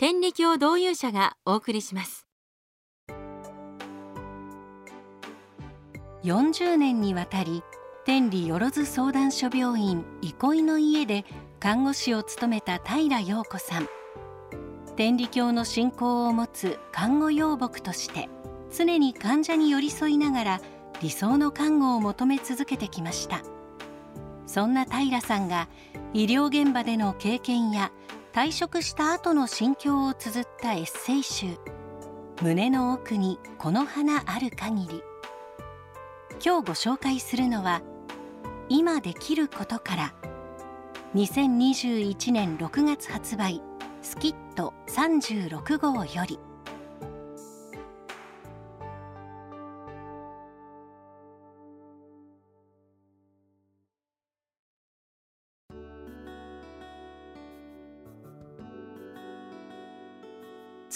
天理教導入者がお送りします。40年にわたり天理よろず相談所病院憩いの家で看護師を務めた平陽子さん。天理教の信仰を持つ看護養牧として常に患者に寄り添いながら理想の看護を求め続けてきました。そんな平さんが医療現場での経験や退職した後の心境を綴ったエッセイ集「胸の奥にこの花ある限り」今日ご紹介するのは「今できることから」2021年6月発売スキット36号より。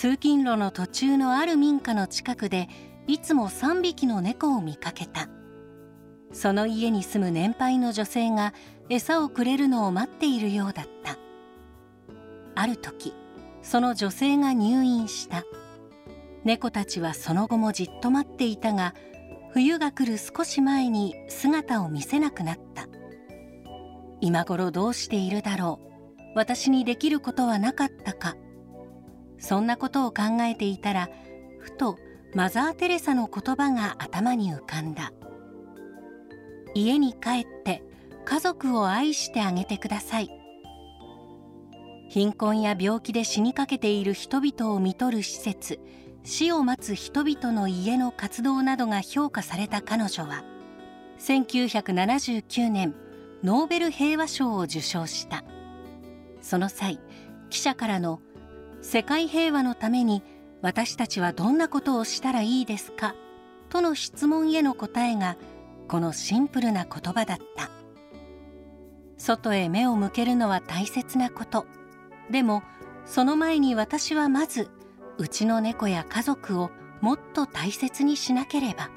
通勤路の途中のある民家の近くでいつも3匹の猫を見かけた。その家に住む年配の女性が餌をくれるのを待っているようだった。ある時その女性が入院した。猫たちはその後もじっと待っていたが冬が来る少し前に姿を見せなくなった。今頃どうしているだろう。私にできることはなかったか。そんなことを考えていたらふとマザー・テレサの言葉が頭に浮かんだ。家に帰って家族を愛してあげてください。貧困や病気で死にかけている人々を看取る施設死を待つ人々の家の活動などが評価された彼女は1979年ノーベル平和賞を受賞した。その際記者からの「世界平和のために私たちはどんなことをしたらいいですか?」との質問への答えがこのシンプルな言葉だった。外へ目を向けるのは大切なこと。でもその前に私はまずうちの猫や家族をもっと大切にしなければ。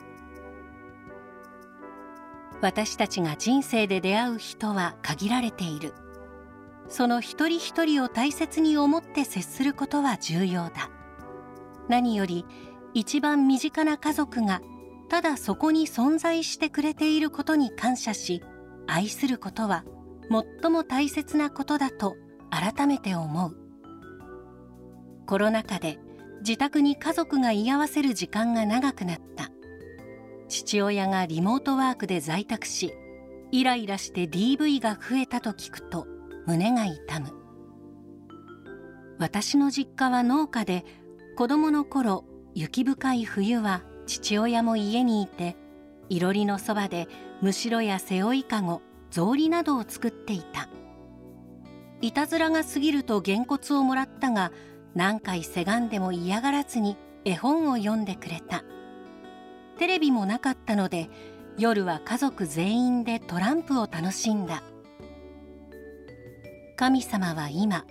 私たちが人生で出会う人は限られている。その一人一人を大切に思って接することは重要だ。何より一番身近な家族がただそこに存在してくれていることに感謝し愛することは最も大切なことだと改めて思う。コロナ禍で自宅に家族が居合わせる時間が長くなった。父親がリモートワークで在宅しイライラして DV が増えたと聞くと胸が痛む。私の実家は農家で子供の頃雪深い冬は父親も家にいていろりのそばでむしろや背負いかご草履などを作っていた。いたずらが過ぎるとげんこつをもらったが何回せがんでも嫌がらずに絵本を読んでくれた。テレビもなかったので夜は家族全員でトランプを楽しんだ。神様は今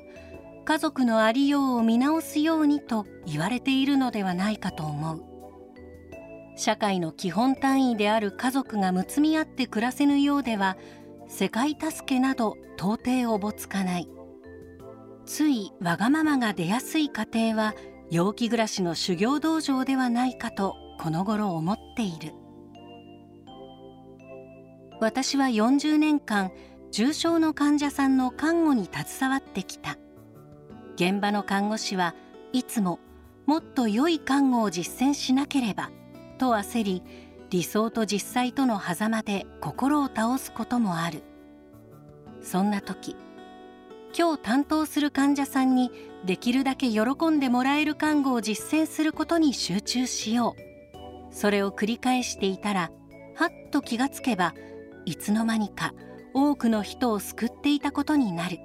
家族のありようを見直すようにと言われているのではないかと思う。社会の基本単位である家族がむつみ合って暮らせぬようでは世界助けなど到底おぼつかない。ついわがままが出やすい家庭は陽気暮らしの修行道場ではないかとこの頃思っている。私は40年間重症の患者さんの看護に携わってきた。現場の看護師はいつももっと良い看護を実践しなければと焦り理想と実際との狭間で心を倒すこともある。そんな時今日担当する患者さんにできるだけ喜んでもらえる看護を実践することに集中しよう。それを繰り返していたらはっと気がつけばいつの間にか多くの人を救っていたことになる。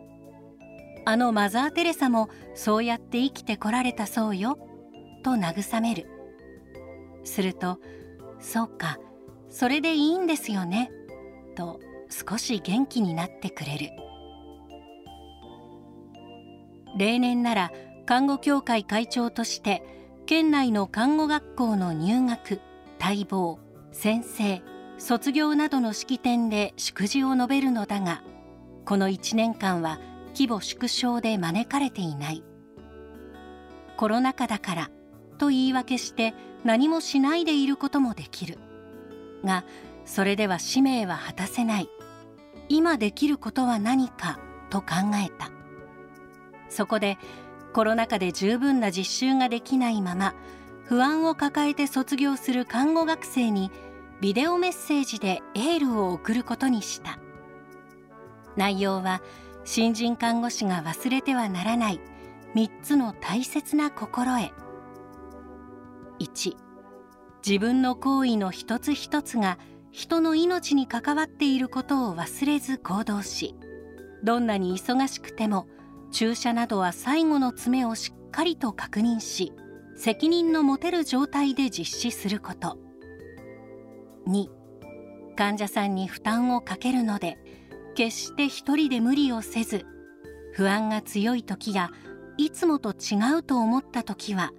あのマザー・テレサもそうやって生きてこられたそうよと慰める。するとそうかそれでいいんですよねと少し元気になってくれる。例年なら看護協会会長として県内の看護学校の入学待望先生卒業などの式典で祝辞を述べるのだがこの1年間は規模縮小で招かれていない。コロナ禍だからと言い訳して何もしないでいることもできる。がそれでは使命は果たせない。今できることは何かと考えた。そこでコロナ禍で十分な実習ができないまま不安を抱えて卒業する看護学生にビデオメッセージでエールを送ることにした。内容は新人看護師が忘れてはならない。3つの大切な心得1自分の行為の一つ一つが人の命に関わっていることを忘れず行動しどんなに忙しくても注射などは最後の詰めをしっかりと確認し責任の持てる状態で実施すること。2患者さんに負担をかけるので決して一人で無理をせず不安が強い時やいつもと違うと思った時は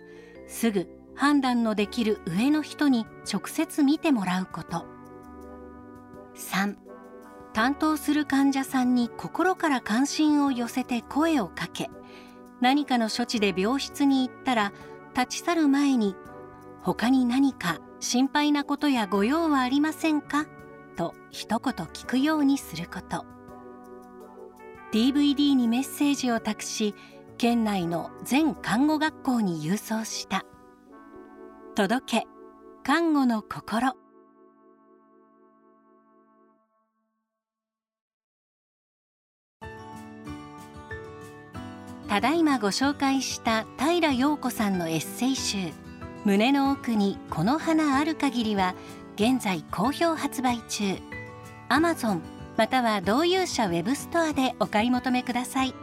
すぐ判断のできる上の人に直接見てもらうこと。3担当する患者さんに心から関心を寄せて声をかけ何かの処置で病室に行ったら立ち去る前に他に何か心配なことやご用はありませんか？と一言聞くようにすること。DVD にメッセージを託し県内の全看護学校に郵送した。届け。看護の心。ただいまご紹介した平陽子さんのエッセイ集「胸の奥にこの花ある限り」は現在好評発売中。Amazon または同友者ウェブストアでお買い求めください。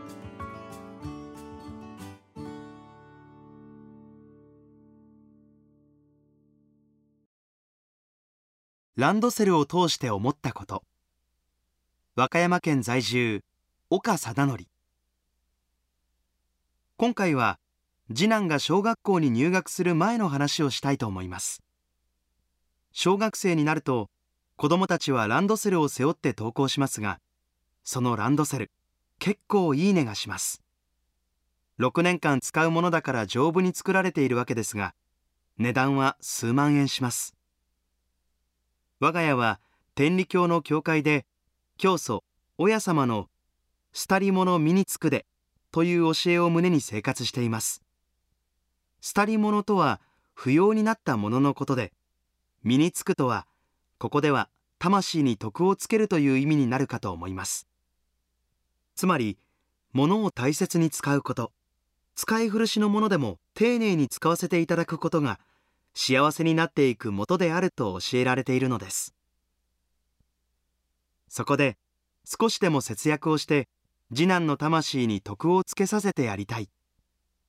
ランドセルを通して思ったこと。和歌山県在住岡貞則。今回は次男が小学校に入学する前の話をしたいと思います。小学生になると子供たちはランドセルを背負って登校しますがそのランドセル結構いい値がします。6年間使うものだから丈夫に作られているわけですが値段は数万円します。我が家は天理教の教会で教祖親様の「廃り物身につくで」という教えを胸に生活しています。廃り物とは不要になったもののことで身につくとはここでは魂に徳をつけるという意味になるかと思います。つまり物を大切に使うこと使い古しのものでも丁寧に使わせていただくことが幸せになっていく元であると教えられているのです。そこで少しでも節約をして次男の魂に徳をつけさせてやりたい。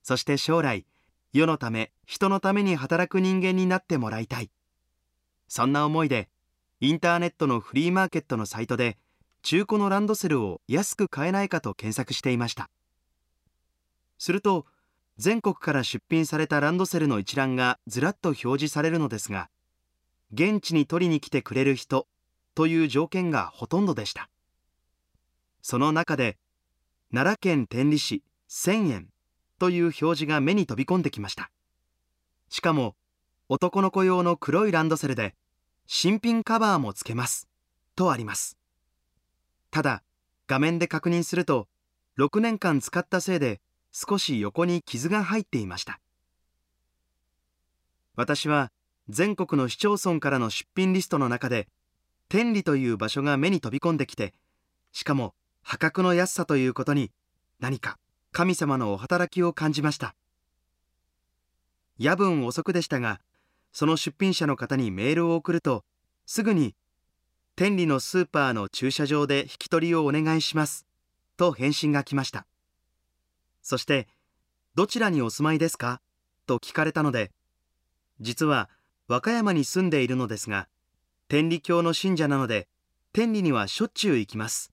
そして将来世のため人のために働く人間になってもらいたい。そんな思いでインターネットのフリーマーケットのサイトで中古のランドセルを安く買えないかと検索していました。すると全国から出品されたランドセルの一覧がずらっと表示されるのですが現地に取りに来てくれる人という条件がほとんどでした。その中で奈良県天理市1000円。という表示が目に飛び込んできました。しかも男の子用の黒いランドセルで新品カバーもつけます。とあります。ただ画面で確認すると6年間使ったせいで少し横に傷が入っていました。私は全国の市町村からの出品リストの中で天理という場所が目に飛び込んできてしかも破格の安さということに何か神様のお働きを感じました夜分遅くでしたがその出品者の方にメールを送るとすぐに「天理のスーパーの駐車場で引き取りをお願いします」と返信が来ましたそして「どちらにお住まいですか?」と聞かれたので実は和歌山に住んでいるのですが天理教の信者なので天理にはしょっちゅう行きます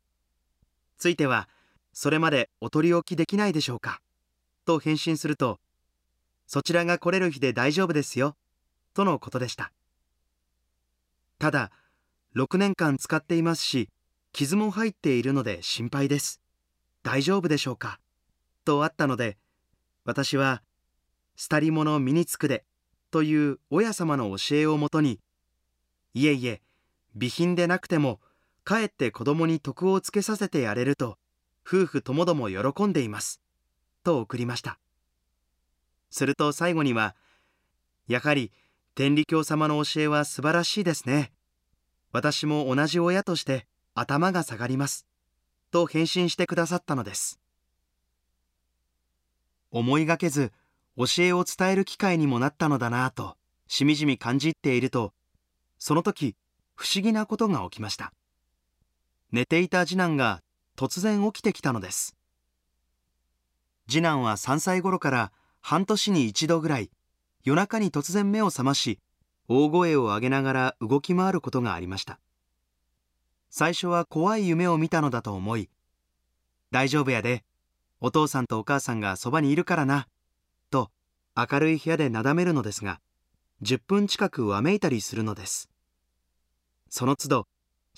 ついてはそれまでお取り置きできないでしょうか？と返信するとそちらが来れる日で大丈夫ですよとのことでした。ただ6年間使っていますし傷も入っているので心配です。大丈夫でしょうか？とあったので私は「廃り物身につくで」という親様の教えをもとにいえいえ備品でなくてもかえって子供に徳をつけさせてやれると夫婦ともども喜んでいます。と送りました。すると最後にはやはり天理教様の教えは素晴らしいですね。私も同じ親として頭が下がります。と返信してくださったのです。思いがけず教えを伝える機会にもなったのだなぁとしみじみ感じているとその時不思議なことが起きました。寝ていた次男が突然起きてきたのです。次男は3歳頃から半年に一度ぐらい夜中に突然目を覚まし大声を上げながら動き回ることがありました。最初は怖い夢を見たのだと思い大丈夫やでお父さんとお母さんがそばにいるからなと明るい部屋でなだめるのですが10分近くわめいたりするのです。その都度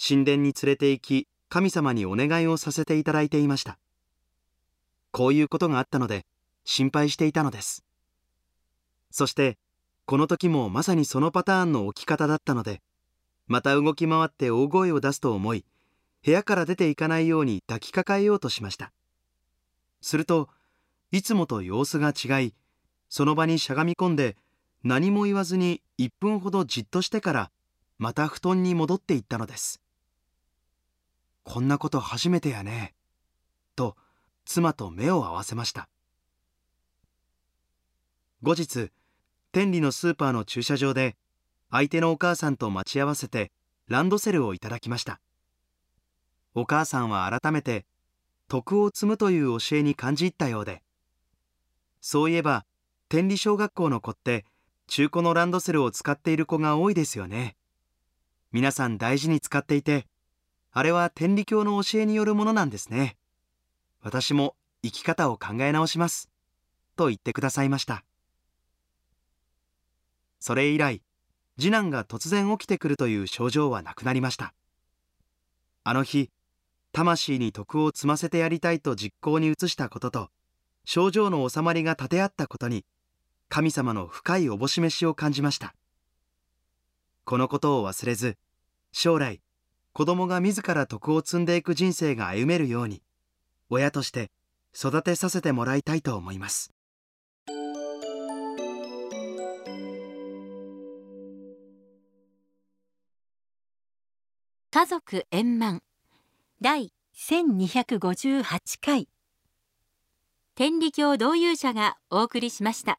神殿に連れて行き神様にお願いをさせていただいていました。こういうことがあったので心配していたのです。そしてこの時もまさにそのパターンの起き方だったのでまた動き回って大声を出すと思い部屋から出ていかないように抱きかかえようとしました。するといつもと様子が違いその場にしゃがみ込んで何も言わずに1分ほどじっとしてからまた布団に戻っていったのです。こんなこと初めてやね。と妻と目を合わせました。後日天理のスーパーの駐車場で相手のお母さんと待ち合わせてランドセルをいただきました。お母さんは改めて徳を積むという教えに感じ入ったようで。そういえば天理小学校の子って中古のランドセルを使っている子が多いですよね。皆さん大事に使っていてあれは天理教の教えによるものなんですね。私も生き方を考え直します。と言ってくださいました。それ以来次男が突然起きてくるという症状はなくなりました。あの日魂に徳を積ませてやりたいと実行に移したことと症状の収まりが立て合ったことに神様の深いおぼし飯を感じました。このことを忘れず将来子供が自ら徳を積んでいく人生が歩めるように親として育てさせてもらいたいと思います。家族円満。第1258回。天理教導遊者がお送りしました。